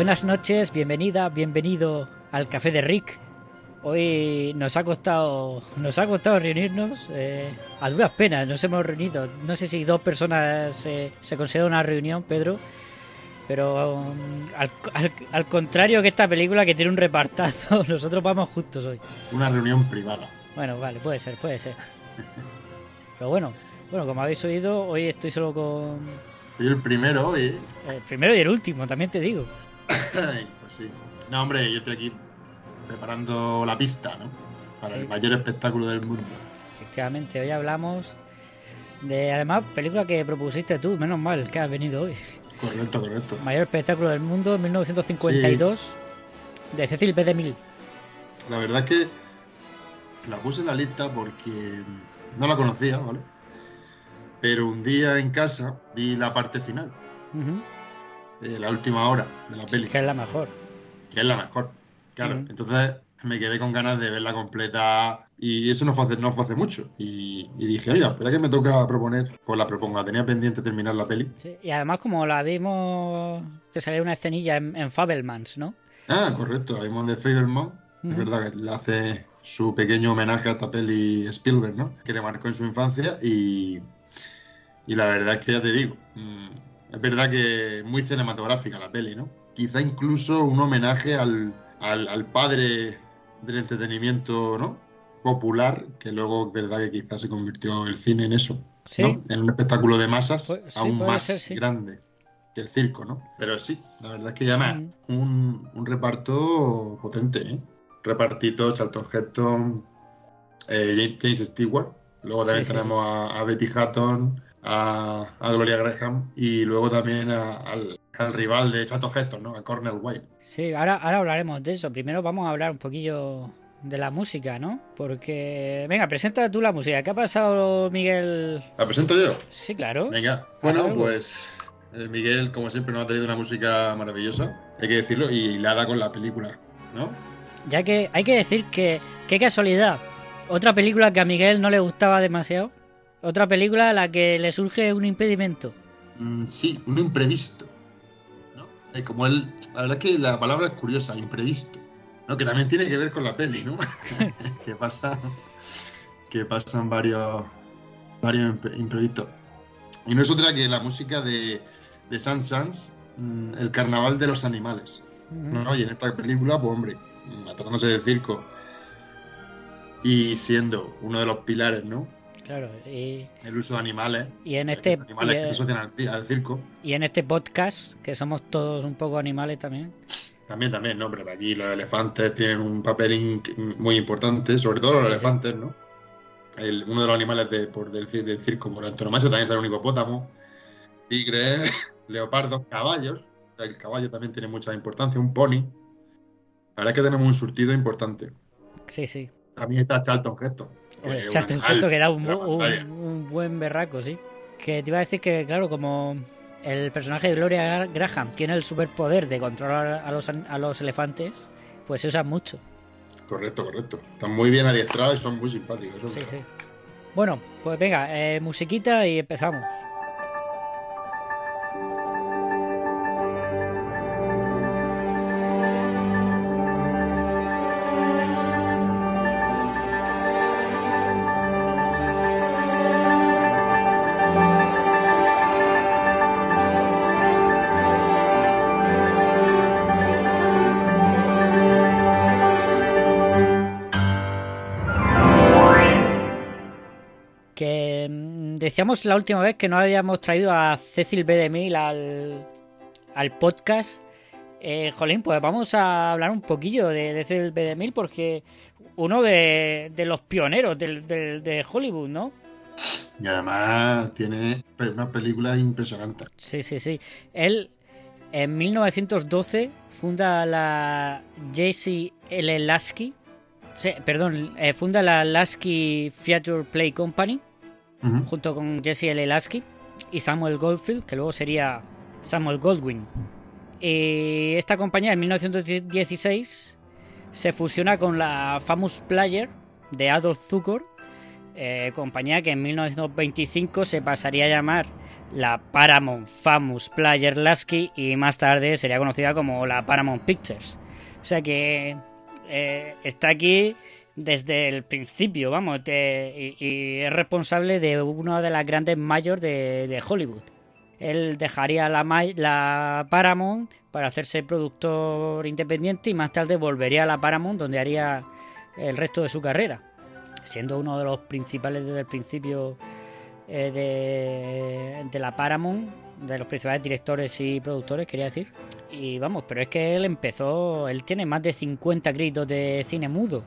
Buenas noches, bienvenida, bienvenido al Café de Rick. Hoy nos ha costado, nos ha costado reunirnos eh, a duras penas. Nos hemos reunido. No sé si dos personas eh, se considera una reunión, Pedro. Pero um, al, al- al contrario que esta película que tiene un repartazo, nosotros vamos justos hoy. Una reunión privada. Bueno, vale, puede ser, puede ser. Pero bueno, bueno, como habéis oído, hoy estoy solo con Soy el primero hoy. el primero y el último, también te digo. Pues sí. No, hombre, yo estoy aquí preparando la pista, ¿no? Para Sí. el mayor espectáculo del mundo. Efectivamente, hoy hablamos de, además, película que propusiste tú, menos mal que has venido hoy. Correcto, correcto. Mayor espectáculo del mundo, 1952, de Cecil B. DeMille. La verdad es que la puse en la lista porque no la conocía, ¿vale? Pero un día en casa vi la parte final, Ujú, eh, la última hora de la peli, Que es la mejor. que es la mejor. Claro, entonces me quedé con ganas de verla completa y eso no fue hace, no fue hace mucho. Y, y dije, mira, ya que me toca proponer, pues la propongo. La tenía pendiente terminar la peli. Sí, Y además, como la vimos, que salió una escenilla en, en Fabelmans, ¿no? Ah, correcto, Raymond de Fableman. Es Ujú. verdad que le hace su pequeño homenaje a esta peli Spielberg, ¿no? Que le marcó en su infancia y, y la verdad es que ya te digo, mm, es verdad que muy cinematográfica la peli, ¿no? Quizá incluso un homenaje al, al, al padre del entretenimiento, ¿no? Popular, que luego es verdad que quizás se convirtió el cine en eso, Sí. ¿no? En un espectáculo de masas Pu- sí, aún más ser, grande que el circo, ¿no? Pero sí, la verdad es que llama Mm. un, un reparto potente, ¿eh? Repartito, Charlton Heston, eh, James Stewart, luego también sí, tenemos A, a Betty Hatton, a, a Gloria Graham y luego también a- al, al rival de Charlton Heston, ¿no? A Cornel White. Sí, ahora, ahora hablaremos de eso. Primero vamos a hablar un poquillo de la música, ¿no? Porque, venga, presenta tú la música. ¿Qué ha pasado, Miguel? ¿La presento yo? Sí, claro. Venga. Bueno, pues eh, Miguel, como siempre, nos ha traído una música maravillosa, hay que decirlo, y la da con la película, ¿no? Ya que hay que decir que, qué casualidad. Otra película que a Miguel no le gustaba demasiado. Otra película a la que le surge un impedimento. Mm, sí, un imprevisto. ¿no? Eh, como él, la verdad es que la palabra es curiosa, imprevisto. ¿no? Que también tiene que ver con la peli, ¿no? que pasa, que pasan varios, varios impre- imprevistos. Y no es otra que la música de, de Sans Sans, mm, El Carnaval de los Animales. ¿no? Y en esta película, pues hombre, tratándose de circo y siendo uno de los pilares, ¿no? Claro, y, El uso de animales. y en este animales y, que se asocian al, ci- al circo. y en este podcast, que somos todos un poco animales también. También, también, ¿no? Pero aquí los elefantes tienen un papel muy importante, sobre todo los Sí, sí. elefantes, ¿no? El- uno de los animales de- por, del, del circo por antonomasia también sale un hipopótamo, tigre, leopardos, caballos. El caballo también tiene mucha importancia, un pony. La verdad es que tenemos un surtido importante. Sí, sí. También está Charlton Heston. Que Hombre, es un Charlton Heston, que era un, buen berraco, sí. Que te iba a decir que, claro, como el personaje de Gloria Graham tiene el superpoder de controlar a los, a los elefantes, pues se usa mucho. Correcto, correcto. Están muy bien adiestrados y son muy simpáticos. Sí, sí. Bueno, pues venga, eh, musiquita y empezamos. Decíamos la última vez que no habíamos traído a Cecil B. DeMille al, al podcast Eh, jolín, pues vamos a hablar un poquillo de, de Cecil B. DeMille porque uno de, de los pioneros del- del- de Hollywood, ¿no? Y además tiene una película impresionante. Sí, sí, sí. Él en 1912 funda la J.C. L. Lasky, sí, perdón, eh, funda la Lasky Theatre Play Company Junto con Jesse L. Lasky y Samuel Goldfield, que luego sería Samuel Goldwyn. Y esta compañía en 1916 se fusiona con la Famous Player de Adolf Zukor, eh, compañía que en 1925 se pasaría a llamar la Paramount Famous Player Lasky y más tarde sería conocida como la Paramount Pictures. O sea que eh, está aquí desde el principio, vamos, de- y, es responsable de una de las grandes mayores de, de Hollywood. Él dejaría la, la Paramount para hacerse productor independiente y más tarde volvería a la Paramount donde haría el resto de su carrera, siendo uno de los principales desde el principio eh, de, de la Paramount, de los principales directores y productores, quería decir. Y vamos, pero es que él empezó, él tiene más de 50 créditos de cine mudo,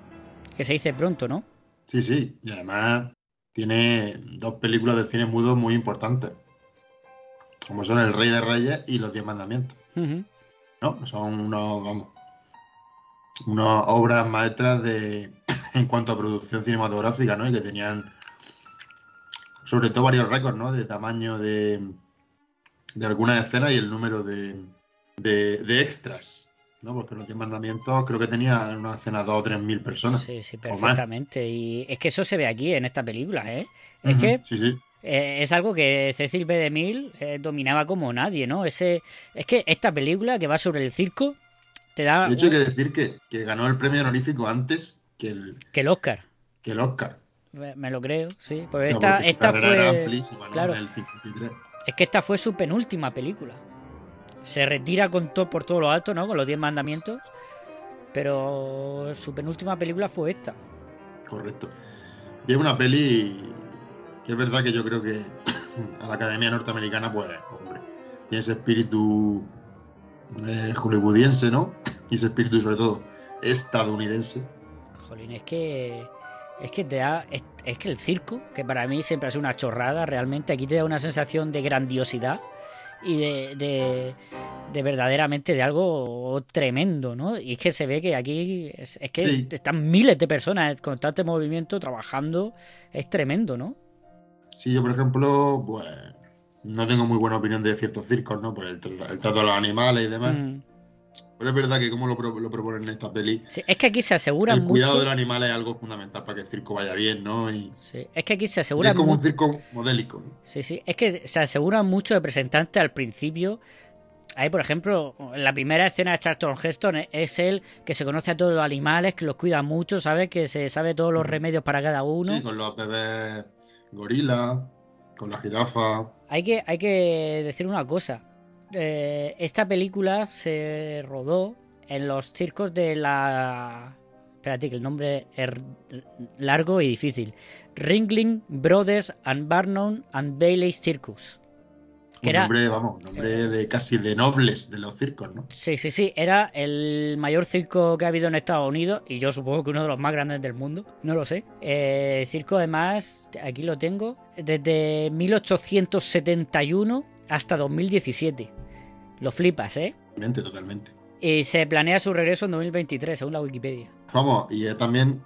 que se dice pronto, ¿no? Sí, sí. Y además tiene dos películas de cine mudo muy importantes. Como son El Rey de Reyes y Los Diez Mandamientos. ¿No? Son unos, vamos, unas obras maestras de en cuanto a producción cinematográfica, ¿no? Y que tenían sobre todo varios récords, ¿no? De tamaño de, de algunas escenas y el número de, de, de extras, ¿no? Porque Los Diez Mandamientos creo que tenía en una escena dos o tres mil personas. Sí, sí, o perfectamente. Y es que eso se ve aquí en esta película, ¿eh? Es que Sí, sí. eh, es algo que Cecil B. DeMille eh, dominaba como nadie, ¿no? Ese, es que esta película que va sobre el circo te da De hecho, hay que decir que, que ganó el premio honorífico antes que el, que el Oscar. que el Oscar. Me lo creo, sí. O Porque sea, esta, porque esta fue. claro. El 53. Es que esta fue su penúltima película. Se retira con todo por todo lo alto, ¿no? Con los 10 mandamientos. Pero su penúltima película fue esta. Correcto. Y es una peli que es verdad que yo creo que a la Academia Norteamericana, pues, hombre, tiene ese espíritu eh, hollywoodiense, ¿no? Y ese espíritu, sobre todo, estadounidense. Jolín, es que. Es que te da. Es, es que el circo, que para mí siempre ha sido una chorrada, realmente aquí te da una sensación de grandiosidad y de. de, de verdaderamente de algo tremendo, ¿no? Y es que se ve que aquí. Es, es que Sí. están miles de personas en constante movimiento trabajando. Es tremendo, ¿no? Sí, yo, por ejemplo, pues, no tengo muy buena opinión de ciertos circos, ¿no? Por el, el trato de los animales y demás. Mm. Pero es verdad que como lo, pro- lo proponen en esta peli, Sí, es que aquí se asegura el cuidado mucho. del animal es algo fundamental para que el circo vaya bien, ¿no? Y, Sí, es que aquí se asegura es como un circo modélico, ¿no? Sí, sí. Es que se asegura mucho de presentante al principio. Ahí, por ejemplo, en la primera escena de Charlton Heston es- es él que se conoce a todos los animales, que los cuida mucho, ¿sabes? Que se sabe todos los remedios para cada uno. Sí, con los bebés gorila, con la jirafa. Hay que, hay que decir una cosa. Eh, esta película se rodó en los circos de la... Espérate, que el nombre es largo y difícil. Ringling Brothers and Barnum and Bailey's Circus. Que Un era- nombre, vamos, nombre de casi de nobles de los circos, ¿no? Sí, sí, sí. Era el mayor circo que ha habido en Estados Unidos y yo supongo que uno de los más grandes del mundo. No lo sé. Eh, circo, además, aquí lo tengo, desde 1871 hasta 2017. Lo flipas, ¿eh? Totalmente, totalmente. Y se planea su regreso en 2023, según la Wikipedia. Vamos, y eh, también,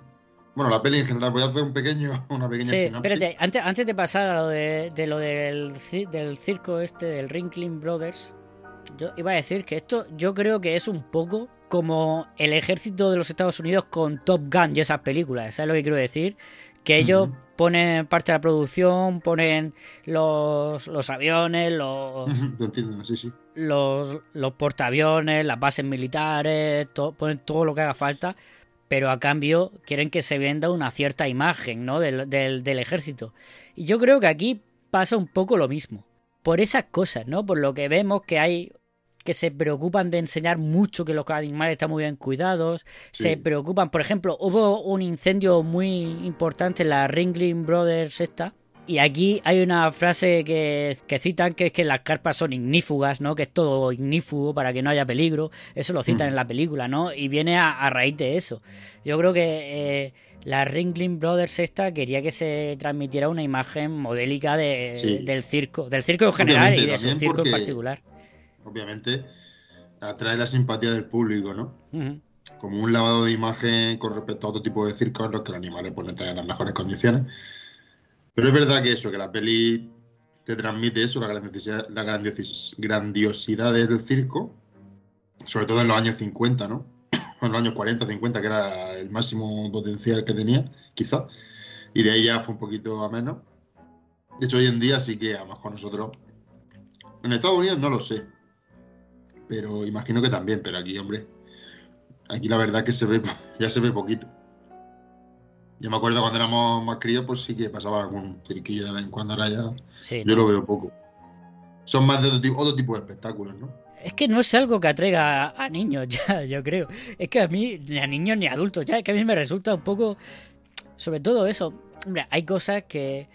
bueno, la peli en general, voy a hacer un pequeño, una pequeña Sí, sinopsis. espérate, antes, antes de pasar a lo de, de lo del, del circo este, del Ringling Brothers, yo iba a decir que esto yo creo que es un poco como el ejército de los Estados Unidos con Top Gun y esas películas, ¿sabes lo que quiero decir? Que ellos ponen parte de la producción, ponen los, los aviones, los, Ujú, Te entiendo, sí, sí. los, los portaaviones, las bases militares, to- ponen todo lo que haga falta, pero a cambio quieren que se venda una cierta imagen ¿no? del, del, del ejército. Y yo creo que aquí pasa un poco lo mismo. Por esas cosas, ¿no? Por lo que vemos que hay que se preocupan de enseñar mucho que los animales están muy bien cuidados, Sí. se preocupan, por ejemplo, hubo un incendio muy importante en la Ringling Brothers esta, Y aquí hay una frase que, que citan que es que las carpas son ignífugas, ¿no? Que es todo ignífugo para que no haya peligro. Eso lo citan Mm. en la película, ¿no? Y viene a, a raíz de eso. Yo creo que eh, la Ringling Brothers esta quería que se transmitiera una imagen modélica de, Sí. del circo, del circo en general Obviamente, y de su circo en particular. Obviamente, atrae la simpatía del público, ¿no? Como un lavado de imagen con respecto a otro tipo de circos en los que los animales pueden estar en las mejores condiciones. Pero es verdad que eso, que la peli te transmite eso, la grandiosidad, la grandiosidad del circo, sobre todo en los años 50, ¿no? En los años 40, 50, que era el máximo potencial que tenía, quizá. Y de ahí ya fue un poquito a menos. De hecho, hoy en día sí que a lo mejor nosotros. En Estados Unidos no lo sé. Pero imagino que también, pero aquí, hombre. Aquí la verdad que se ve, ya se ve poquito. Yo me acuerdo cuando éramos más críos, pues sí que pasaba algún cirquillo de vez en cuando, ahora ya. Sí, Yo ¿no? lo veo poco. Son más de otro tipo, otro tipo de espectáculos, ¿no? Es que no es algo que atraiga a, a niños ya, yo creo. Es que a mí, ni a niños ni a adultos ya, es que a mí me resulta un poco... Sobre todo eso. Hombre, hay cosas que...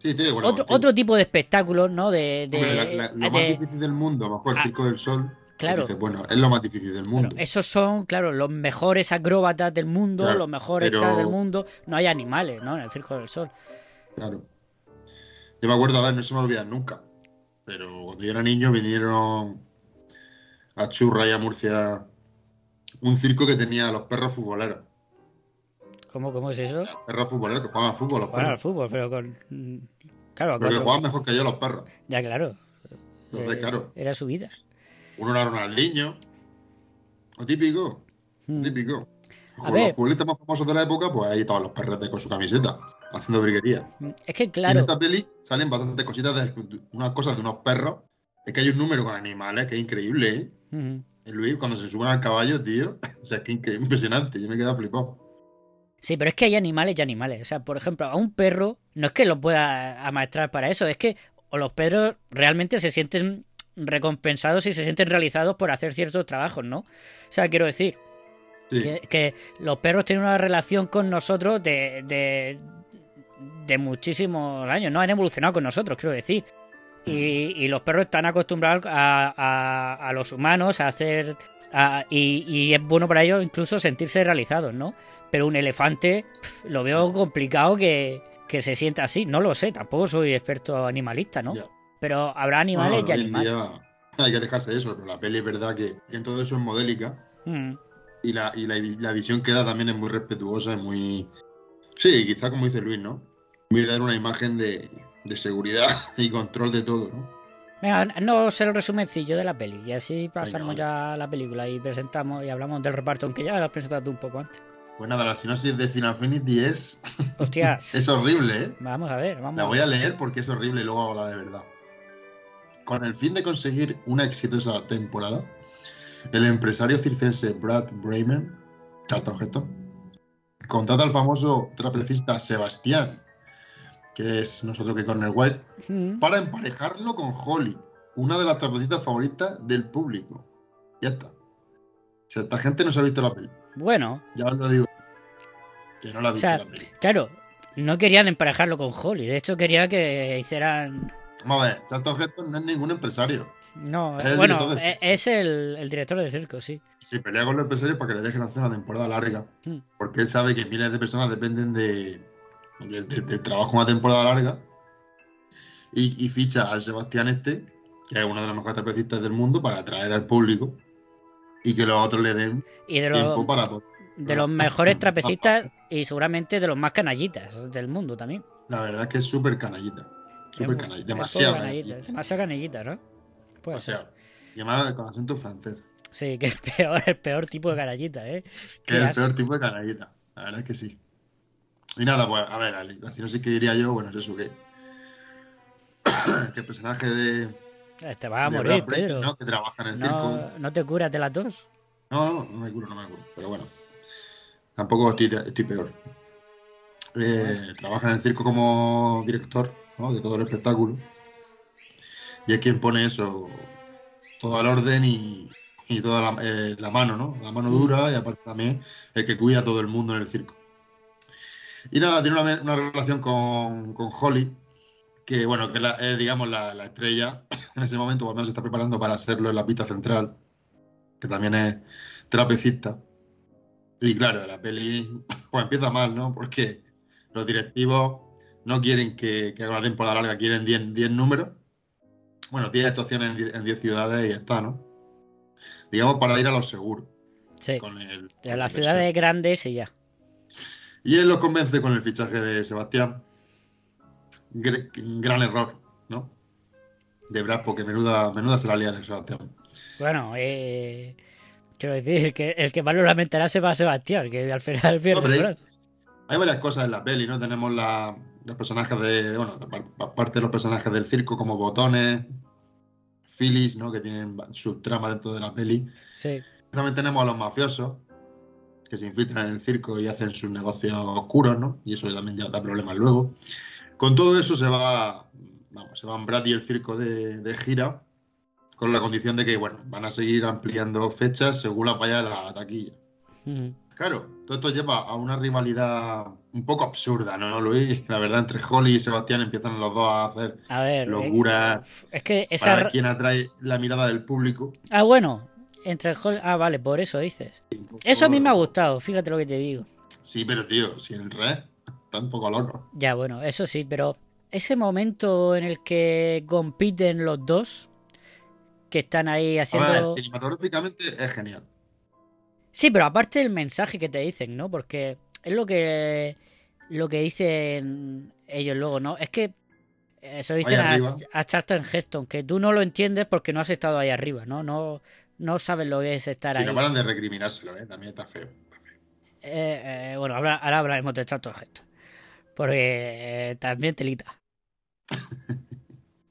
Sí, estoy de acuerdo Otro, otro tipo de espectáculos, ¿no? De... de- Hombre, la- la- lo de- más difícil del mundo, a lo mejor el Ah, Circo del Sol. claro. Dices, bueno, es lo más difícil del mundo. Claro, esos son, claro, los mejores acróbatas del mundo, Claro, los mejores pero- del mundo. No hay animales, ¿no? En el Circo del Sol. Claro. Yo me acuerdo, a ver, no se me olvida nunca. Pero cuando yo era niño vinieron a Churra y a Murcia un circo que tenía a los perros futboleros. ¿Cómo, cómo es eso? Los perros futboleros que jugaban al fútbol, los al perros. fútbol, pero con... Claro, Pero que jugaban mejor que yo los perros. Ya, claro. Entonces, Eh, claro, Era su vida. uno era Ronaldinho. Lo típico, Mm. típico. Con los futbolistas más famosos de la época, pues ahí estaban los perretes con su camiseta, haciendo briguería. Mm, Es que, Y en claro, esta peli salen bastantes cositas de unas cosas de unos perros. Es que hay un número con animales que es increíble, ¿eh? El Luis, cuando se suben al caballo, tío. O sea, es que incre- impresionante. Yo me he quedado flipado. Sí, pero es que hay animales y animales. O sea, por ejemplo, a un perro no es que lo pueda amaestrar para eso, es que o los perros realmente se sienten recompensados y se sienten realizados por hacer ciertos trabajos, ¿no? O sea, quiero decir Sí. que, que los perros tienen una relación con nosotros de, de, de muchísimos años, ¿no? Han evolucionado con nosotros, quiero decir. Y, y los perros están acostumbrados a, a- a los humanos a hacer... a- y, y es bueno para ellos incluso sentirse realizados, ¿no? Pero un elefante lo veo complicado que, que se sienta así. No lo sé, tampoco soy experto animalista, ¿no? Pero habrá animales No, y animales. hay que dejarse de eso, pero la peli es verdad que, que en todo eso es modélica Mm, y, la, y la, la visión que da también es muy respetuosa, es muy... Sí, quizá como dice Luis, ¿no? Muy dar una imagen de, de seguridad y control de todo, ¿no? Venga, no sé el resumencillo de la peli y así pasamos ya a la película y presentamos y hablamos del reparto, aunque ya lo has presentado tú un poco antes. Pues nada, la sinopsis de Final Fantasy es, Hostias. es horrible, ¿eh? Vamos a ver, vamos La voy a leer porque es horrible y luego hago la de verdad. Con el fin de conseguir una exitosa temporada, el empresario circense Brad Bremen, Charlton Heston, contrata al famoso trapecista Sebastián, que es nosotros que Corner White, Mm, para emparejarlo con Holly, una de las trapecistas favoritas del público. Ya está. Si esta gente no se ha visto la peli, Bueno, ya os lo digo. Que no la ha o visto sea, la peli. claro, no querían emparejarlo con Holly, de hecho quería que hicieran... Vamos a ver, Charlton Heston no es ningún empresario. No, Es el bueno, director de- e- es el, el director de circo, sí. Se pelea con los empresarios para que le dejen hacer una temporada larga. Mm. Porque él sabe que miles de personas dependen de, de- de- del trabajo una temporada larga. Y, y ficha al Sebastián este, que es uno de los mejores trapecistas del mundo, para atraer al público. Y que los otros le den Y de tiempo para poder- de los mejores trapecistas y seguramente de los más canallitas del mundo también. La verdad es que es súper canallita. Súper canallita. Demasiado canallita. Demasiado canallita, ¿no? Puede. Demasiado. Además con acento francés. Sí, que es peor, el peor tipo de canallita, ¿eh? Que es el peor tipo de canallita. La verdad es que sí. Y nada, pues, a ver, así no sé qué diría yo, bueno, es eso que. que el personaje de. Te vas a morir. ¿no? Que trabaja en el circo. No, te curas de la tos. No, no, no me curo, no me curo. Pero bueno, tampoco estoy, estoy peor. Eh, trabaja en el circo como director ¿no? de todo el espectáculo. Y es quien pone eso, todo al orden y, y toda la, eh, la mano, ¿no? La mano dura y aparte también el que cuida a todo el mundo en el circo. Y nada, tiene una, una relación con, con Holly, que bueno, que es, la- es, digamos la, la estrella en ese momento, cuando se está preparando para hacerlo en la pista central, que también es trapecista. Y claro, la peli pues empieza mal, ¿no? Porque los directivos no quieren que, que haga una temporada larga, quieren 10 10 números. Bueno, 10 actuaciones en 10 en 10 ciudades y está, ¿no? Digamos para ir a lo seguro. Sí. Con el, con las la ciudades grandes y ya. Y él los convence con el fichaje de Sebastián. Gr- gran error, ¿no? De Brad, porque menuda, menuda se la el Sebastián. Bueno, eh, quiero decir que el que más lo lamentará se va a Sebastián, que al final pierde No, hay- varias cosas en la peli, ¿no? Tenemos la- los personajes de. Bueno, aparte de los personajes del circo, como botones, Phyllis, ¿no? Que tienen subtrama dentro de la peli. Sí. También tenemos a los mafiosos, que se infiltran en el circo y hacen sus negocios oscuros, ¿no? Y eso también ya da problemas luego. Con todo eso se va. Vamos, se van Brad y el circo de, de gira, con la condición de que, bueno, van a seguir ampliando fechas según la vaya la taquilla. Claro, todo esto lleva a una rivalidad un poco absurda, ¿no, Luis? La verdad, entre Holly y Sebastián empiezan los dos a hacer A ver, eh, locuras es que esa... para ver quién atrae la mirada del público. Ah, bueno, entre el Ah, vale, por eso dices. Eso a mí me ha gustado, fíjate lo que te digo. Sí, pero tío, si el rey está un poco loco. Ya, bueno, eso sí, pero ese momento en el que compiten los dos, que están ahí haciendo... ver, cinematográficamente es genial. Sí, pero aparte el mensaje que te dicen, ¿no? Porque es lo que lo que dicen ellos luego, ¿no? Es que eso dicen a, a Charlton Heston, que tú no lo entiendes porque no has estado ahí arriba, ¿no? No, no sabes lo que es estar Si ahí. no paran de recriminárselo, ¿eh? También está feo. Eh, eh, bueno, ahora, ahora hablaremos de Charlton Heston. Porque eh, también telita.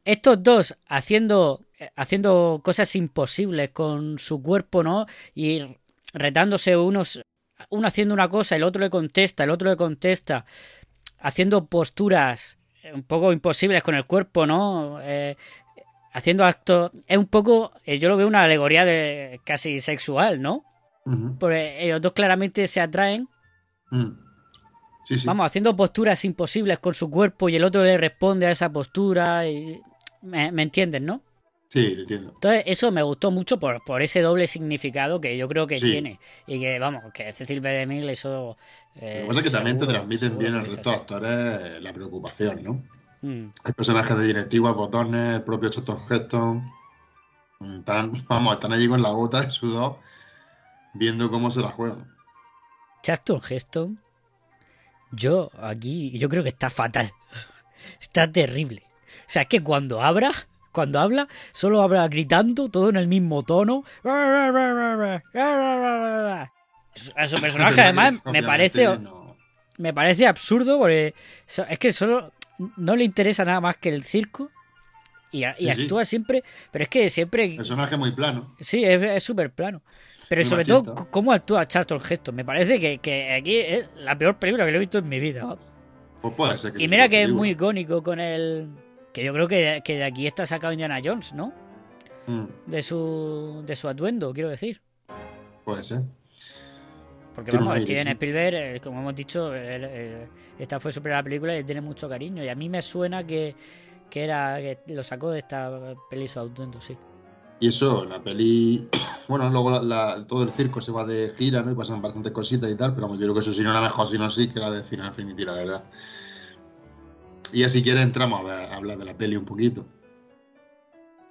Estos dos haciendo, haciendo cosas imposibles con su cuerpo, ¿no? Y retándose unos, uno haciendo una cosa, el otro le contesta, el otro le contesta, haciendo posturas un poco imposibles con el cuerpo, ¿no? Eh, haciendo actos. Es un poco. eh, yo lo veo una alegoría de casi sexual, ¿no? Porque ellos dos claramente se atraen. Mm. Sí, sí. Vamos, haciendo posturas imposibles con su cuerpo y el otro le responde a esa postura. Y... ¿Me, me entienden, no? Sí, lo entiendo. Entonces, eso me gustó mucho por, por ese doble significado que yo creo que Sí. tiene. Y que, vamos, que Cecil B. DeMille eso. eh, Lo que pasa es que también te transmiten bien el resto de actores la preocupación, ¿no? Mm. Hay personajes de directivas, botones, el propio Charlton Heston. Están, vamos, están allí con la gota de sudor viendo cómo se la juegan. Charlton Heston, yo aquí, yo creo que está fatal. Está terrible. O sea, es que cuando habla, cuando habla, solo habla gritando, todo en el mismo tono. A su personaje, además, me parece, no- me parece absurdo porque es que solo no le interesa nada más que el circo y, a- y Sí, sí. actúa siempre, pero es que siempre Personaje muy plano. Sí, es súper plano. Pero Muy sobre machista. todo, cómo actúa Charlton Heston. Me parece que, que aquí es la peor película que lo he visto en mi vida. Pues puede ser que Y mira que es muy icónico con el... Que yo creo que de, que de aquí está sacado Indiana Jones, ¿no? Mm, De su, de su atuendo, quiero decir. puede ser. Porque vamos, Steven sí. Spielberg, eh, como hemos dicho, él, eh, esta fue su primera película y le tiene mucho cariño. Y a mí me suena que, que era que lo sacó de esta peli su atuendo, sí. Y eso, la peli. Bueno, luego la- la- todo el circo se va de gira, ¿no? Y pasan bastantes cositas y tal, pero yo creo que eso sí no era mejor, sino sí que la de Final Infinity, la verdad. Y ya si quieres entramos a hablar de la peli un poquito.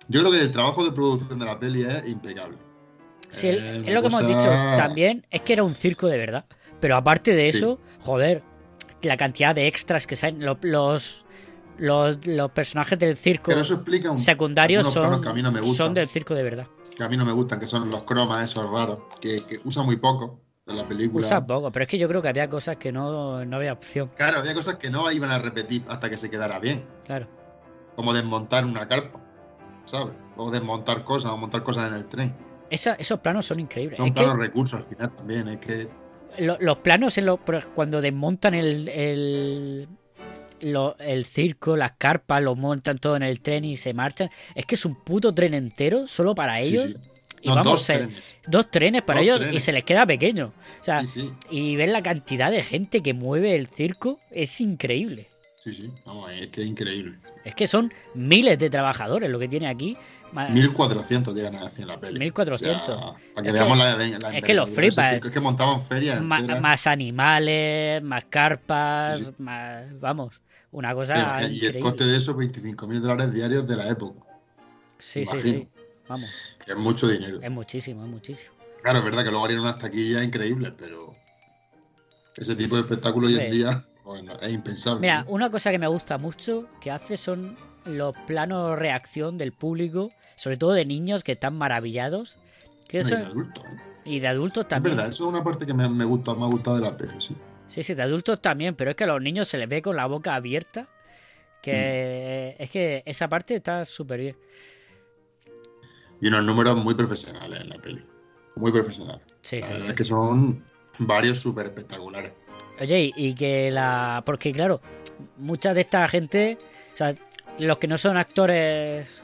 Yo creo que el trabajo de producción de la peli es impecable. Sí, Eh, es lo que hemos dicho también, es que era un circo de verdad. Pero aparte de Sí. eso, joder, la cantidad de extras que salen, lo- los, los, los personajes del circo un, secundarios no me son del circo de verdad. Que a mí no me gustan, que son los cromas esos raros, que, que usa muy poco en la película. Usa poco, pero es que yo creo que había cosas que no, no había opción, Claro, había cosas que no iban a repetir hasta que se quedara bien. claro. Como desmontar una carpa, ¿sabes? O desmontar cosas, o montar cosas en el tren. Esos planos son increíbles. Son Es que planos recursos al final también, es que... lo- los planos en por- cuando desmontan el, el, lo- el circo, las carpas, lo montan todo en el tren y se marchan, es que es un puto tren entero solo para ellos. sí. y No, vamos, dos se- trenes. dos trenes para Dos ellos y se les queda pequeño. O sea, sí. y ver la cantidad de gente que mueve el circo es increíble. Sí, sí. Vamos, es que es increíble. Es que son miles de trabajadores lo que tiene aquí. Ma- 1400 llegan a decir en la peli. 1400. O sea, para que Es veamos que- la, la es que los envergadura de ese flipa, circo. Es que montaban ferias ma- más animales, más carpas, Sí, sí. más. Vamos, una cosa. Pero, y el coste de eso, 25 mil dólares diarios de la época. Sí, sí, sí. Vamos, Que es mucho dinero. es muchísimo, es muchísimo. Claro, es verdad que luego harían unas taquillas increíbles, pero ese tipo de espectáculo hoy en día bueno, es impensable. Mira, ¿no? una cosa que me gusta mucho que hace son los planos reacción del público, sobre todo de niños que están maravillados. Que No, y eso, de adultos, ¿eh? y de adultos Es también. verdad, eso es una parte que me, me gusta, me ha gustado de la peli, sí. Sí, sí, de adultos también, pero es que a los niños se les ve con la boca abierta. Que Mm. es que esa parte está súper bien. Y unos números muy profesionales en la peli. Muy profesionales. Sí, la sí. verdad es que son varios súper espectaculares. Oye, y que la. Porque claro, mucha de esta gente, o sea, los que no son actores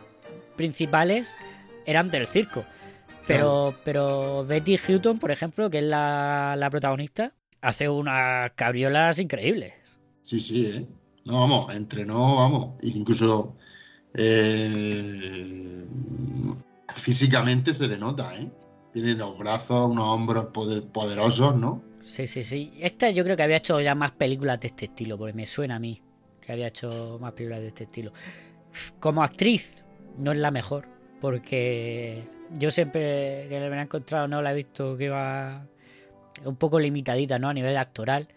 principales eran del circo. Pero, pero Betty Hutton, por ejemplo, que es la, la protagonista, hace unas cabriolas increíbles. Sí, sí, ¿eh? No, vamos, entrenó, vamos. Incluso eh, físicamente se le nota, ¿eh? Tiene los brazos, unos hombros poder- poderosos, ¿no? Sí, sí, sí. Esta yo creo que había hecho ya más películas de este estilo, porque me suena a mí que había hecho más películas de este estilo. Como actriz, no es la mejor, porque yo siempre que la he encontrado no la he visto que va un poco limitadita, ¿no? A nivel actoral.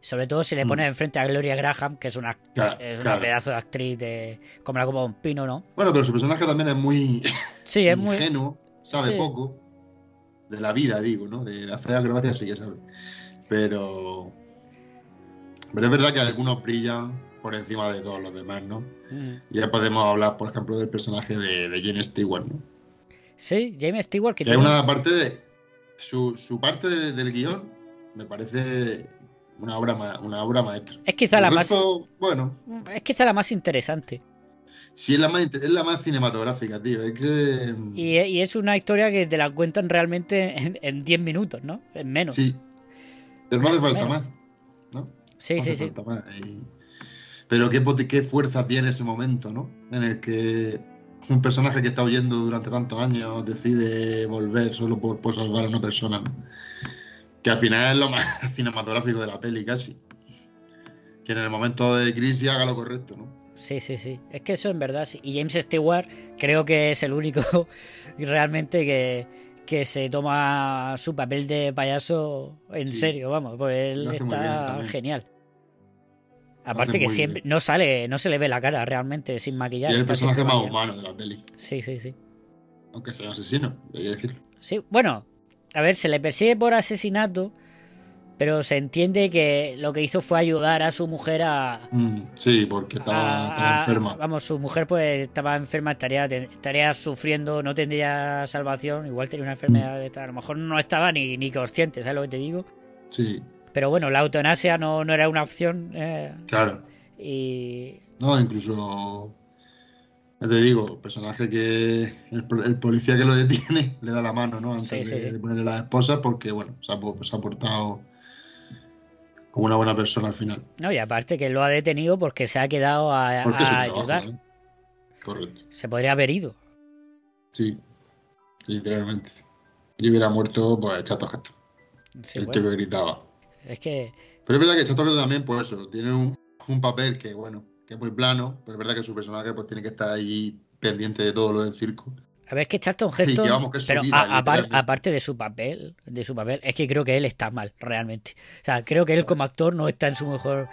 Sobre todo si le Mm. pones enfrente a Gloria Graham, que es una, Claro, es una claro. pedazo de actriz de, como la como un pino, ¿no? Bueno, pero su personaje también es muy Sí, es muy... ingenuo, sabe Sí. poco. De la vida, digo, ¿no? De hacer acrobacias sí que sabe. Pero. Pero es verdad que algunos brillan por encima de todos los demás, ¿no? Mm. Ya podemos hablar, por ejemplo, del personaje de, de Jane Stewart, ¿no? Sí, James Stewart, que Que tiene- una parte de. Su, su parte de- del guion me parece una obra, ma- una obra maestra. es quizá la más... Bueno, Es quizá la más interesante. Sí es la más, es la más cinematográfica, tío. Es que. Y, y es una historia que te la cuentan realmente en- en 10 minutos, ¿no? En menos. Sí. Pero no hace falta Menos. más. ¿no? sí, No sí. sí. Y- Pero qué, qué fuerza tiene ese momento, ¿no? En el que un personaje que está huyendo durante tantos años decide volver solo por, por salvar a una persona, ¿no? Que al final es lo más cinematográfico de la peli, casi. Que en el momento de crisis haga lo correcto, ¿no? Sí, sí, sí. Es que eso en verdad sí. Y James Stewart creo que es el único realmente que, que se toma su papel de payaso en Sí. serio, vamos. Pues él está genial. Aparte que siempre bien. no sale, no se le ve la cara realmente sin maquillar. Y es el personaje más humano de la peli. Sí, sí, sí. Aunque sea un asesino, hay que decirlo. Sí, bueno, a ver, se le persigue por asesinato, pero se entiende que lo que hizo fue ayudar a su mujer a, Mm, sí, porque estaba, a- estaba a- enferma. Vamos, su mujer pues estaba enferma, estaría, estaría sufriendo, no tendría salvación, igual tenía una enfermedad, de esta- a lo mejor no estaba ni, ni consciente, ¿sabes lo que te digo? Sí, Pero bueno, la eutanasia no, no era una opción eh, claro. y... No, incluso. Ya te digo, el personaje que. El, po- el policía que lo detiene le da la mano, ¿no? Antes Sí, sí, de, sí. de ponerle las esposas, porque, bueno, se ha, po- se ha portado como una buena persona al final. No, y aparte que lo ha detenido porque se ha quedado a, Porque a trabajo, ayudar. ¿eh? Correcto. Se podría haber ido. Sí, literalmente. Y hubiera muerto, pues, Chato Gesto, Sí, el bueno, tío que gritaba. es que... Pero es verdad que Chato Gesto también, pues eso, tiene un, un papel que, bueno, que es muy plano, pero es verdad que su personaje, pues, tiene que estar ahí pendiente de todo lo del circo. A ver, es que Charlton Sí, Heston, que vamos, que pero vida, a- aparte de su papel, de su papel, es que creo que él está mal, realmente. O sea, creo que él como actor no está en su mejor,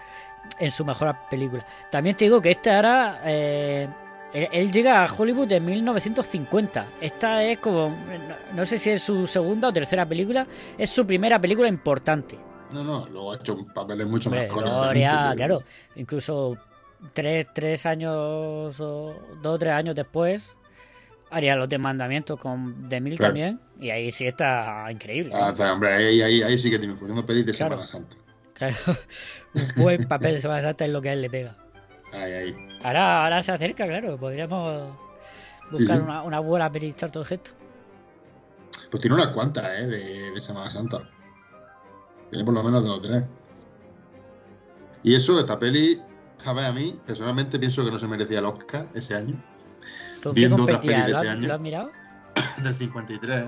en su mejor película. También te digo que esta era, eh, él, él llega a Hollywood en 1950. Esta es como, no, no sé si es su segunda o tercera película, es su primera película importante. No, no, luego ha hecho papeles mucho mejores. Gloria, claro, incluso tres, tres años o dos o tres años después haría los de mandamientos con The Mil Claro. también y ahí sí está increíble. Ah, está, hombre, ahí, ahí, ahí sí que tiene función de pelis de Claro. Semana Santa. Claro, un buen papel de Semana Santa es lo que a él le pega. Ahí, ahí. Ahora, ahora se acerca, claro, podríamos buscar sí. Una, una buena peli de Charlton Heston. Pues tiene unas cuantas, ¿eh? De, de Semana Santa. Tiene por lo menos dos o tres. Y eso, esta peli, a ver, a mí, personalmente pienso que no se merecía el Oscar ese año. ¿Con qué Viendo otras competía? pelis de ¿Lo ese año. lo has mirado? Del 53.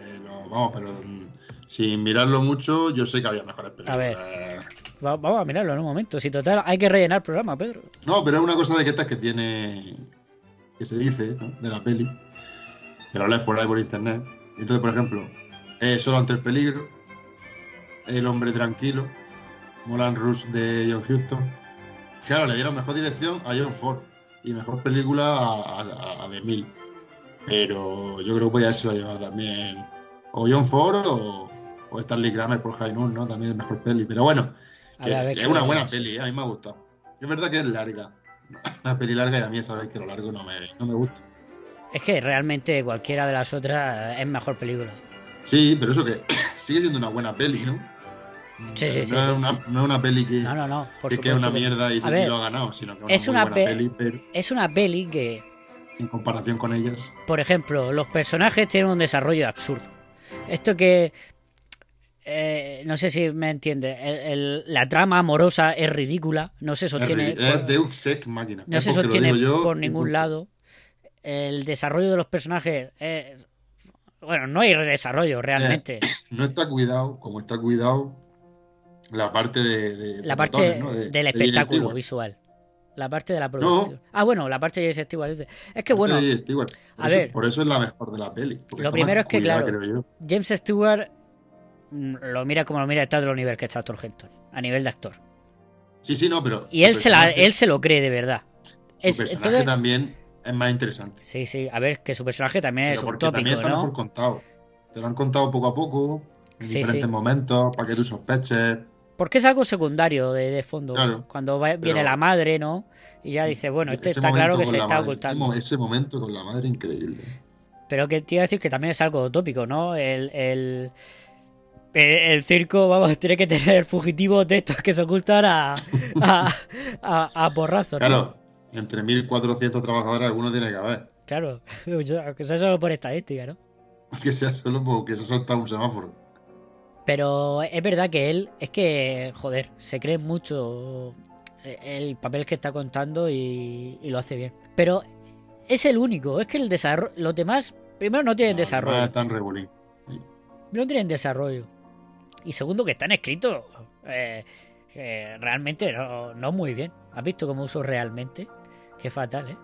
Eh, no, vamos, pero mm, sin mirarlo mucho, yo sé que había mejores películas. A ver. Va- vamos a mirarlo en un momento. Si total, hay que rellenar el programa, Pedro. No, pero es una cosa de que estas que tiene. que se dice, ¿no? De la peli. Que lo lees por ahí por internet. Entonces, por ejemplo, eh, Solo ante el peligro. El hombre tranquilo. Moulin Rouge de John Huston. Claro, le dieron mejor dirección a John Ford. Y mejor película a, a, a The Mill. Pero yo creo que podía haberse lo llevado también. O John Ford o, o Stanley Kramer por High Noon, ¿no? También es mejor peli. Pero bueno, que- ver, que es una buena peli, ¿eh? a mí me ha gustado. Es verdad que es larga. Una peli larga y a mí sabéis que lo largo no me, no me gusta. Es que realmente cualquiera de las otras es mejor película. Sí, pero eso que sigue siendo una buena peli, ¿no? Sí, sí, no, sí, Es una, no es una peli que, No, que, que es una supuesto mierda y se ver, lo ha ganado, sino que es es una pe- peli, pero Es una peli que, en comparación con ellas. por ejemplo, los personajes tienen un desarrollo absurdo. Esto que. eh, no sé si me entiende. el- el- la trama amorosa es ridícula. No se sostiene. es por- Máquina. no Es se sostiene yo por ningún lado. El desarrollo de los personajes. es- bueno, no hay desarrollo realmente. No está cuidado como está cuidado la parte de. de- la parte botones, ¿no? De- del de espectáculo visual. La parte de la producción. Ah, bueno, la parte de James Stewart. Es que bueno. Por a eso- ver. Por eso es la mejor de la peli. Lo primero es que, claro. James Stewart mm, lo mira como lo mira está otro nivel que está Thornton, a nivel de actor. Sí, sí, no, pero. Y él se, la, él se lo cree de verdad. Su Es- personaje entonces- también es más interesante. Sí, sí, a ver, que su personaje también Pero es un porque también tópico, está mejor contado. Te lo han contado poco a poco, en Sí, diferentes sí. momentos, para que tú sospeches. Porque es algo secundario de, de fondo. Claro, Cuando va- viene la madre, ¿no? Y ya dice, bueno, este está claro que se está madre, ocultando. ese mo- Ese momento con la madre increíble. Pero que te iba a decir que también es algo tópico, ¿no? El, el, el, el circo, vamos, tiene que tener fugitivos de estos que se ocultan a, a, a, a porrazos. ¿no? Claro, entre 1.400 trabajadores alguno tiene que haber. Claro, aunque sea solo por estadística, ¿no? Que sea solo porque se ha soltado un semáforo. Pero es verdad que él, es que, joder, se cree mucho el papel que está contando y, y lo hace bien. Pero es el único, es que el desarrollo, los demás, primero no tienen No, desarrollo. no es tan regulín. no tienen desarrollo. Y segundo, que están escritos eh, eh, realmente no, no muy bien. ¿Has visto cómo uso realmente? Qué fatal, ¿eh?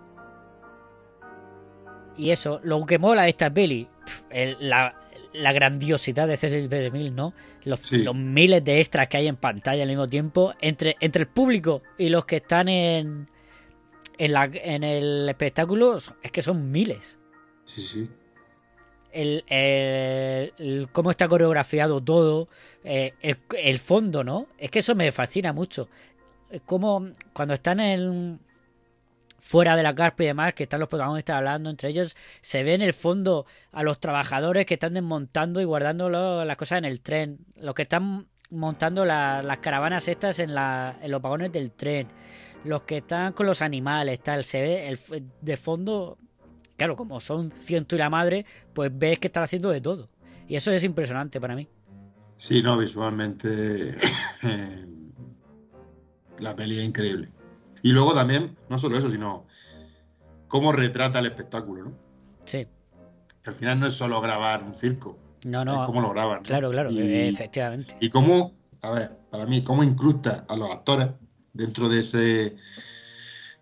Y eso, lo que mola esta peli, el- la, la grandiosidad de Cecil B. DeMille, ¿no? Los, Sí. los miles de extras que hay en pantalla al mismo tiempo, entre, entre el público y los que están en, en, la, en el espectáculo, es que son miles Sí, sí. el, el- el- cómo está coreografiado todo, eh, el, el fondo, ¿no? Es que eso me fascina mucho. Eh, Como cuando están en fuera de la carpa y demás, que están los protagonistas hablando entre ellos, se ve en el fondo a los trabajadores que están desmontando y guardando las cosas en el tren, los que están montando la- las caravanas estas en, en los vagones del tren, los que están con los animales, tal, se ve el, de fondo claro, como son ciento y la madre, pues ves que están haciendo de todo. Y eso es impresionante para mí. Sí, no, visualmente eh, la peli es increíble. Y luego también, no solo eso, sino cómo retrata el espectáculo, ¿no? Sí. Que al final no es solo grabar un circo, No, es no. cómo lo graban. ¿no? Claro, claro, Y, eh, efectivamente. y cómo, a ver, para mí, cómo incrusta a los actores dentro de ese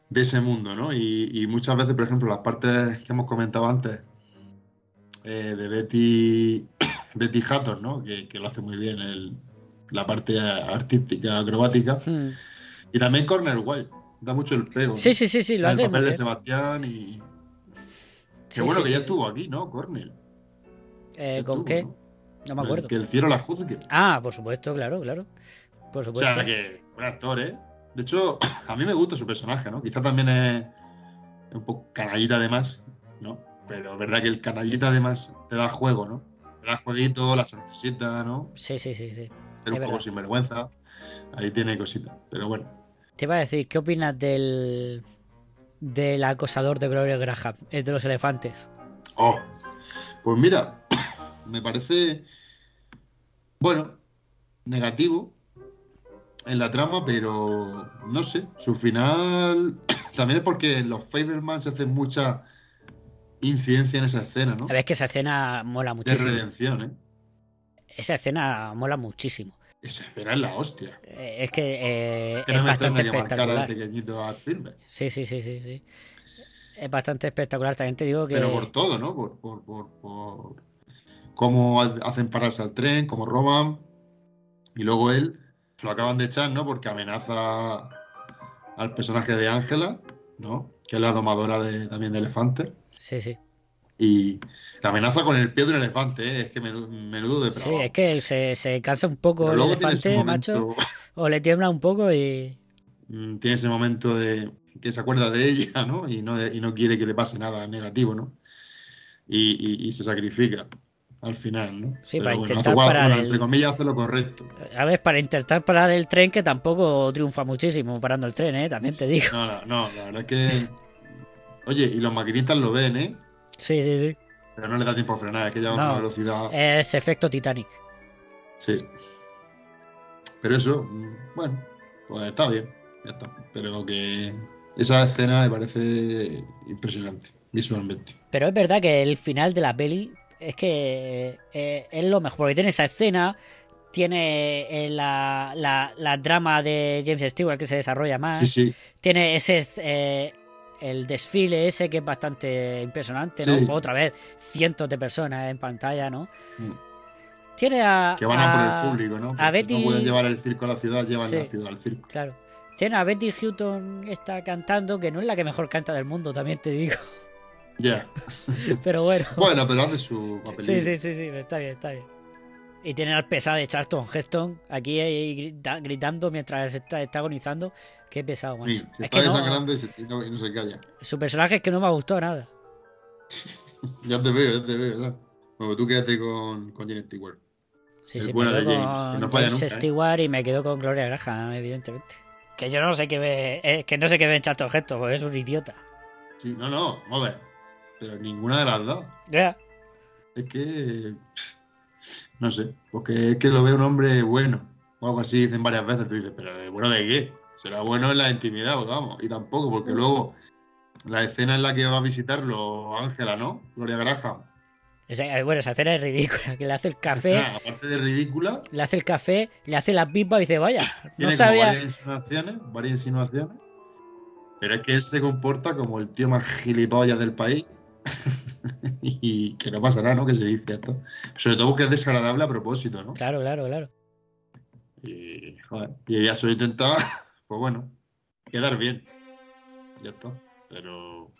de ese mundo, ¿no? Y, y muchas veces, por ejemplo, las partes que hemos comentado antes eh, de Betty Betty Hatton, ¿no? Que, que lo hace muy bien el- la parte artística, acrobática. Hmm. Y también Cornel Wilde, da mucho el pego. Sí, sí, sí, sí, lo el hace papel muy de. Sebastián y... Qué Sí, bueno sí, que ya estuvo aquí, ¿no? Cornel. Eh, ¿Con estuvo, qué? ¿no? No me acuerdo. Que el cielo la juzgue. Ah, por supuesto, claro, claro. Por O supuesto. sea, que buen actor, ¿eh? De hecho, a mí me gusta su personaje, ¿no? Quizá también es un poco canallita además, ¿no? Pero es verdad que el canallita además te da juego, ¿no? Te da jueguito, la sonrisita, ¿no? Sí, sí, sí, sí. Es un poco verdad. sinvergüenza. Ahí tiene cositas. Pero bueno. Te iba a decir, ¿qué opinas del del acosador de Gloria Graham, el de los elefantes? Oh, pues mira, Me parece, bueno, negativo en la trama, pero no sé, su final también es porque en los Fableman se hace mucha incidencia en esa escena, ¿no? A ver, es que esa escena mola De muchísimo. redención, ¿eh? Esa escena mola muchísimo. Esa escena es la hostia. Eh, Es que eh, es bastante espectacular. pequeñito a. Sí, sí, sí, sí, sí. Es bastante espectacular. También te digo que. Pero por todo, ¿no? Por, por, por, por cómo ha- hacen pararse al tren, cómo roban. Y luego él lo acaban de echar, ¿no? Porque amenaza al personaje de Ángela, ¿no? Que es la domadora de, también de elefantes. Sí, sí. Y la amenaza con el pie de un elefante, ¿eh? Es que menudo, menudo de Sí, es que se, se cansa un poco Pero el elefante, momento, macho. O le tiembla un poco y. mm, tiene ese momento de que se acuerda de ella, ¿no? Y no, y no quiere que le pase nada negativo, ¿no? Y, y- y se sacrifica al final, ¿no? Sí, Pero para bueno, intentar guay- parar bueno, entre comillas, hace lo correcto. A ver, para intentar parar el tren, que tampoco triunfa muchísimo parando el tren, ¿eh? También te digo. No, no, no, la verdad es que. Oye, y los maquinistas lo ven, ¿eh? Sí, sí, sí. Pero no le da tiempo a frenar, es que lleva No. una velocidad. Es efecto Titanic. Sí. Pero eso, mm, bueno, pues está bien, ya está. Pero que esa escena me parece impresionante, visualmente. Pero es verdad que el final de la peli es que eh, es lo mejor, porque tiene esa escena, tiene eh, la, la, la drama de James Stewart que se desarrolla más, Sí, sí. tiene ese eh, el desfile ese que es bastante impresionante, ¿no? Sí. Otra vez, cientos de personas en pantalla, ¿no? Mm. Tiene a... Que van a por a- el público, ¿no? a Betty- no pueden llevar el circo a la ciudad, llevan Sí. la ciudad al circo. Claro. Tiene a Betty Hutton está cantando, que no es la que mejor canta del mundo, también te digo. Ya. Pero bueno. Bueno, pero hace su papelito. Sí, sí, sí, sí, está bien, está bien. Y tiene al pesado de Charlton Heston aquí ahí gritando mientras está, está agonizando. Qué pesado, macho. Sí, se es está que no, y, no, y no se calla. su personaje es que no me ha gustado nada. Ya te veo, ya te veo. ¿sabes? Bueno, tú quédate con, con Janet Stewart. Sí, El sí, bueno de James, con no falla James nunca, ¿eh? Stewart y me quedo con Gloria Graham, evidentemente. Que yo no sé qué ve, eh, que no sé qué ve en Charlton Heston, porque es un idiota. Sí, no, no, vamos a ver. Pero ninguna de las dos. Ya. Es que. pff, No sé. Porque es que lo ve un hombre bueno. O algo así dicen varias veces. Tú dices, pero ¿de bueno de qué? Será bueno en la intimidad, pues vamos. Y tampoco, porque luego. La escena en la que va a visitarlo Ángela, ¿no? Gloria Graham. Eh, bueno, esa escena es ridícula, que le hace el café, escena, aparte de ridícula, le hace el café, le hace las pipas y dice, vaya, no tiene sabía. varias insinuaciones. Varias insinuaciones. Pero es que él se comporta como el tío más gilipollas del país. y que no pasa nada, ¿no? Que se dice esto. Sobre todo porque es desagradable a propósito, ¿no? Claro, claro, claro. Y, joder, y ella solo intentaba, pues bueno, quedar bien. Ya está. Pero.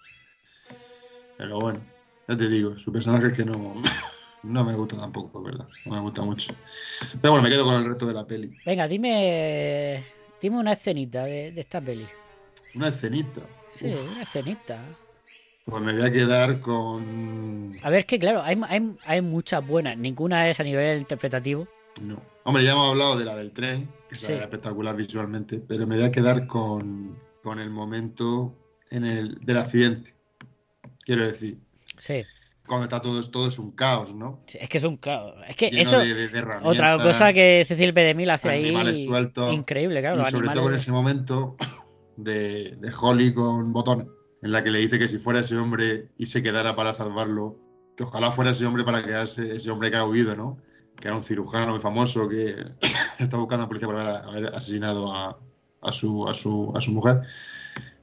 Pero bueno, ya te digo, su personaje es que no, no me gusta tampoco, verdad. No me gusta mucho. Pero bueno, me quedo con el resto de la peli. Venga, dime, dime una escenita de, de esta peli. Una escenita. Sí, Uf, una escenita. Pues me voy a quedar con. A ver, es que claro, hay, hay, hay muchas buenas, ninguna es a nivel interpretativo. No. Hombre, ya hemos hablado de la del tren, que Sí. es espectacular visualmente, pero me voy a quedar con, con el momento en el, del accidente. Quiero decir, Sí, cuando está todo, todo es un caos, ¿no? es que es un caos. Es que Lleno eso, de- de- de otra cosa que Cecil B. DeMille hace ahí, sueltos, increíble, claro, y sobre todo en ese momento de, de Holly con botones, en la que le dice que si fuera ese hombre y se quedara para salvarlo, que ojalá fuera ese hombre para quedarse, ese hombre que ha huido, ¿no? Que era un cirujano muy famoso que está buscando a la policía por haber, haber asesinado a, a su, a, su, a su mujer,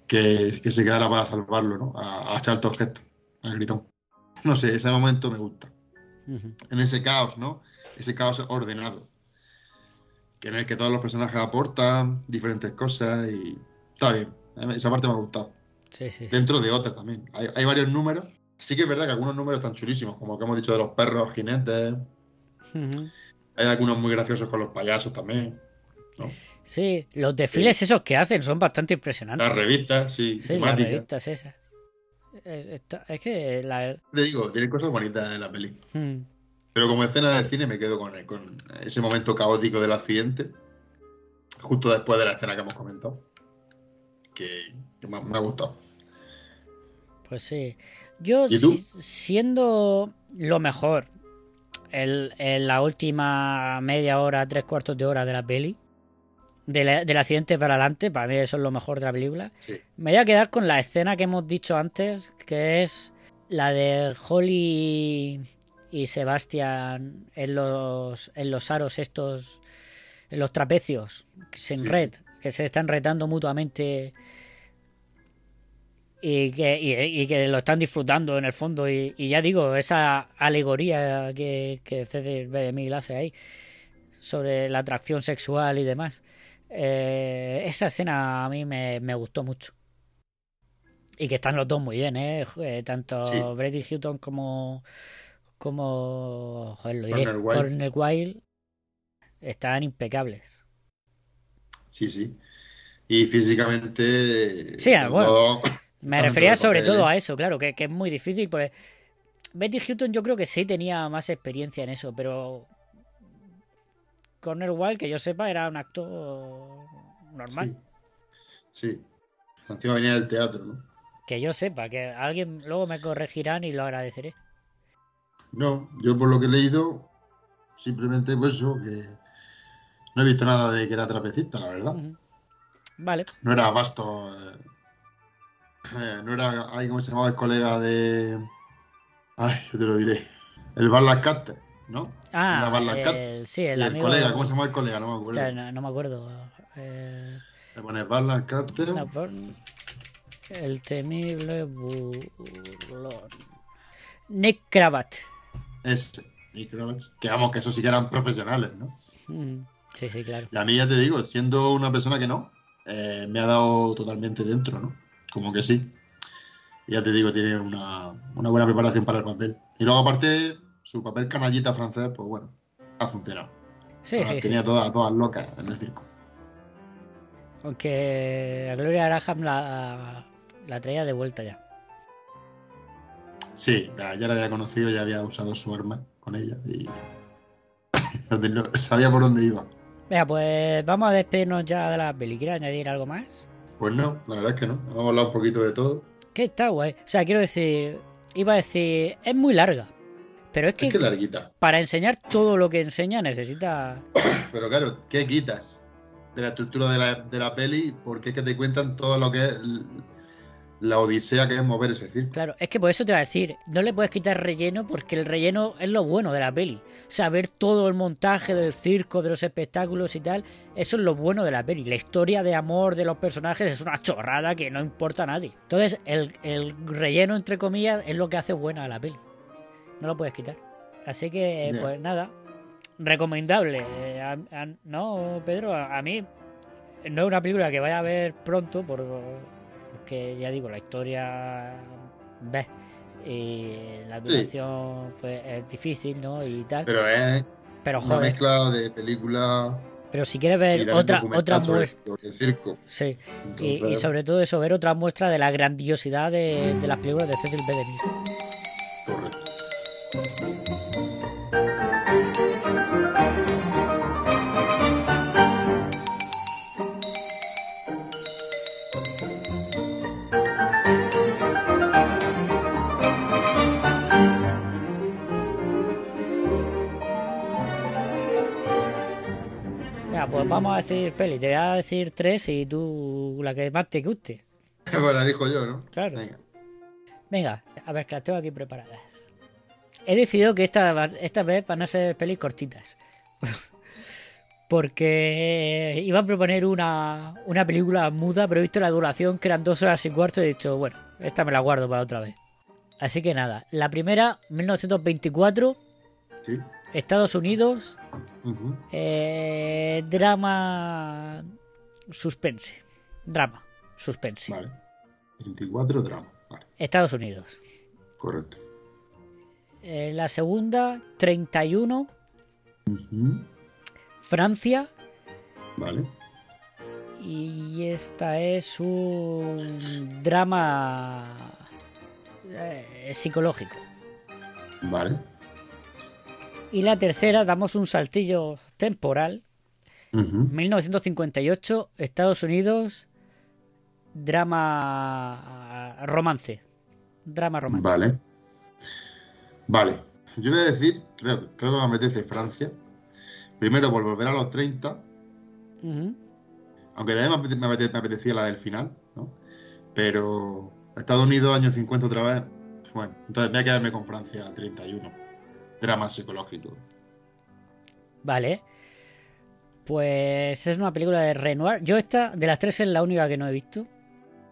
que, que se quedara para salvarlo, ¿no? A, a Charlton Heston, al gritón. No sé, ese momento me gusta en ese caos, ¿no? Ese caos ordenado. Que en el que todos los personajes aportan diferentes cosas y está bien. Esa parte me ha gustado. Sí, sí, sí. Dentro de otras también. Hay, hay varios números. Sí que es verdad que algunos números están chulísimos, como que hemos dicho de los perros, jinetes. Hay algunos muy graciosos con los payasos también. Sí, los desfiles esos que hacen son bastante impresionantes. Las revistas, sí, Sí, las revistas esas. Es, está- es que la... Te digo, tiene cosas bonitas en la peli. Mm. Pero como escena de cine me quedo con, con ese momento caótico del accidente, justo después de la escena que hemos comentado, que, que me, me ha gustado. Pues sí. Yo, siendo lo mejor, el- en la última media hora, tres cuartos de hora de la peli. de la- del accidente para adelante, para mí eso es lo mejor de la película. Sí. Me voy a quedar con la escena que hemos dicho antes, que es la de Holly y Sebastián en los, en los aros estos, en los trapecios, sin Sí, red, que se están retando mutuamente y que, y, y que lo están disfrutando en el fondo. Y, y ya digo, esa alegoría que, que B. de Miguel hace ahí sobre la atracción sexual y demás. eh, esa escena a mí me, me gustó mucho. Y que están los dos muy bien, ¿eh? Eh, Tanto Sí. Brady Hutton como. como. Joder, lo diré. Cornel Wilde están impecables. Sí, sí. Y físicamente. Sí, ah, bueno. Me refería sobre todo ¿eh? a eso, claro, que, que es muy difícil. Porque Betty Hutton yo creo que sí tenía más experiencia en eso, pero Cornel Wilde, que yo sepa, era un actor normal. Sí. sí. Encima venía del teatro, ¿no? Que yo sepa, que alguien luego me corregirán y lo agradeceré. No, yo por lo que he leído, simplemente pues eso, que no he visto nada de que era trapecista, la verdad. Vale. No era vasto. Eh, no era, ay, ¿cómo se llamaba el colega de. Ay, yo te lo diré. El Bar Lancaster, ¿no? Ah, el, sí, el el colega, ¿cómo se llama el colega? No me O acuerdo. sea, no, no me acuerdo. Eh, Le pones Bar Lancaster. no, por- El temible burlón. Nick Cravat. Ese. Y creo que vamos, que esos sí que eran profesionales, ¿no? Mm, Sí, sí, claro. Y a mí ya te digo, siendo una persona que no, eh, me ha dado totalmente dentro, ¿no? Como que sí. Y ya te digo, tiene una, una buena preparación para el papel. Y luego, aparte, su papel canallita francés, pues bueno, ha funcionado. Sí, Ah, sí, sí. tenía todas, todas locas en el circo. Aunque a Gloria Graham la, la traía de vuelta ya. Sí, ya, ya la había conocido, ya había usado su arma con ella y sabía por dónde iba. Venga, pues vamos a despedirnos ya de la. ¿Quieres añadir algo más? Pues no, la verdad es que no. Hemos hablado un poquito de todo. Que está guay. O sea, quiero decir, iba a decir, es muy larga. Pero es que, Es que larguita. para enseñar todo lo que enseña necesita... Pero claro, ¿qué quitas de la estructura de la, de la peli? Porque es que te cuentan todo lo que es la odisea que es mover ese circo. Claro, es que por eso te va a decir, no le puedes quitar relleno porque el relleno es lo bueno de la peli. O sea, ver todo el montaje del circo, de los espectáculos y tal, eso es lo bueno de la peli. La historia de amor de los personajes es una chorrada que no importa a nadie. Entonces, el, el relleno, entre comillas, es lo que hace buena a la peli. No lo puedes quitar. Así que, pues nada, recomendable. Eh, a- a- no, Pedro, a, a mí no es una película que vaya a ver pronto por, porque ya digo, la historia ves y la Sí. duración pues, es difícil, ¿no? Y tal. Pero, Pero es una joder, mezcla de película pero si quieres ver otra otra muestra, sobre el circo. sí, y, sobre todo eso, ver otra muestra de la grandiosidad de, de las películas de Cecil B. DeMille. correcto. Vamos a decir peli. Te voy a decir tres y tú la que más te guste. Bueno, la dijo yo, ¿no? Claro. Venga. Venga, a ver, que las tengo aquí preparadas. He decidido que esta, esta vez van a ser pelis cortitas. Porque iba a proponer una, una película muda, pero he visto la duración, que eran dos horas y cuarto, y he dicho, bueno, esta me la guardo para otra vez. Así que nada, la primera, 1924, Sí. Estados Unidos, Ujú. eh, drama suspense. Drama, suspense. Vale. 24 drama. Vale, Estados Unidos. correcto. Eh, la segunda, 31, Ujú. Francia. Vale. Y esta es un drama eh, psicológico. Vale. Y la tercera, damos un saltillo temporal. Ujú. 1958, Estados Unidos, drama romance. Drama romance. Vale. Vale. yo voy a decir, creo, creo que me apetece Francia. Primero por volver a los 30, Ujú. aunque también me apete- me apete- me apetecía la del final, ¿no? Pero Estados Unidos, años 50 otra vez. Bueno, entonces voy a quedarme con Francia 31. Drama psicológico. Vale. Pues es una película de Renoir. Yo esta, de las tres, es la única que no he visto.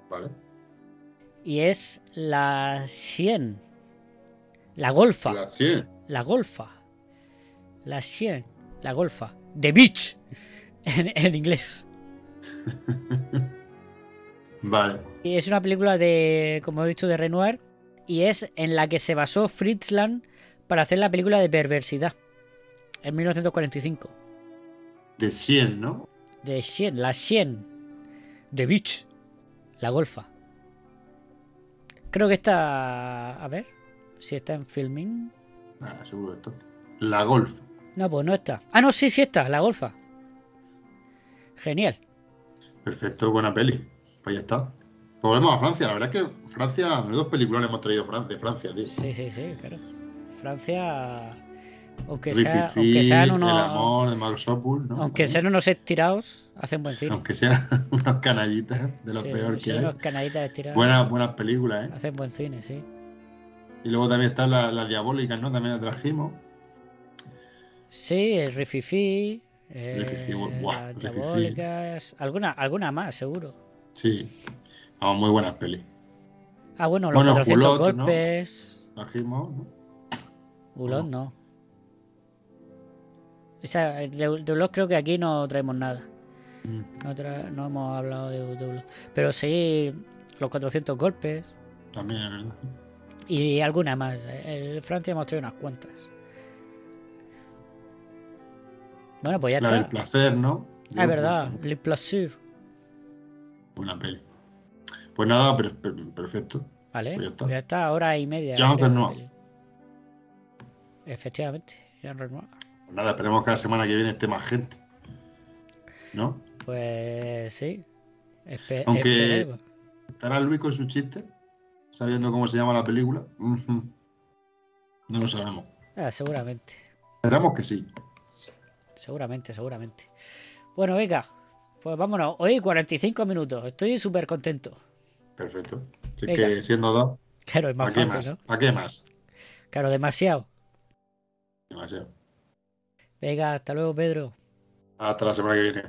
¿Vale? Y es la 100. La golfa. La 100. La golfa. La 100. La golfa. The Beach. En, en inglés. Vale. Y es una película de, como he dicho, de Renoir. Y es en la que se basó Fritz Lang para hacer la película de Perversidad. En 1945. De 100, ¿no? De 100. La 100. The Beach. La golfa. Creo que está... A ver. Si está en filming. Ah, seguro que esto. La Golf. No, pues no está. Ah, no, sí, sí está. La golfa. Genial. Perfecto, buena peli. Pues ya está. Volvemos a Francia. La verdad es que Francia, dos películas le hemos traído de Francia, tío. Sí, sí, sí, claro. Francia, aunque, sea, aunque sean unos, El amor de Max Opul, ¿no? aunque sean unos estirados, hacen buen cine. Aunque sean unos canallitas de lo Sí, peor que hay. unos canaditas estirados. Buenas, buenas películas, ¿eh? Hacen buen cine, sí. Y luego también están las, las diabólicas, ¿no? También las trajimos. Sí, el Rififi, eh, Rififi, buah, las diabólicas, alguna, alguna más, seguro. Sí. Vamos, muy buenas pelis. Ah, bueno, los Bueno, 400 Hulot, ¿no? golpes. Trajimos, ¿no? Hulot no. Esa, de, de creo que aquí no traemos nada. Mm. No, tra- no hemos hablado de, de. Pero sí, los 400 golpes. También, es verdad. Y alguna más. En Francia hemos traído unas cuantas. Bueno, pues ya La del está. placer, ¿no? Ah, es verdad. Le plaisir. Buena peli. Pues nada, per- per- perfecto. Vale. Pues ya está. pues ya está, hora y media. Jean creo, de Renoir. Efectivamente, Jean Renoir. Pues nada, esperemos que la semana que viene esté más gente. ¿No? Pues sí. Espe- Aunque- esperemos. ¿Estará Luis con su chiste? Sabiendo cómo se llama la película. No lo sabemos. Ah, seguramente. Esperamos que sí. Seguramente, seguramente. Bueno, venga. Pues vámonos. Hoy 45 minutos. Estoy súper contento. Perfecto. Así Venga. que siendo dos, Claro, es ¿para más qué fácil, más? ¿no? ¿Para qué más? Claro, demasiado. Demasiado. Venga, hasta luego, Pedro. Hasta la semana que viene.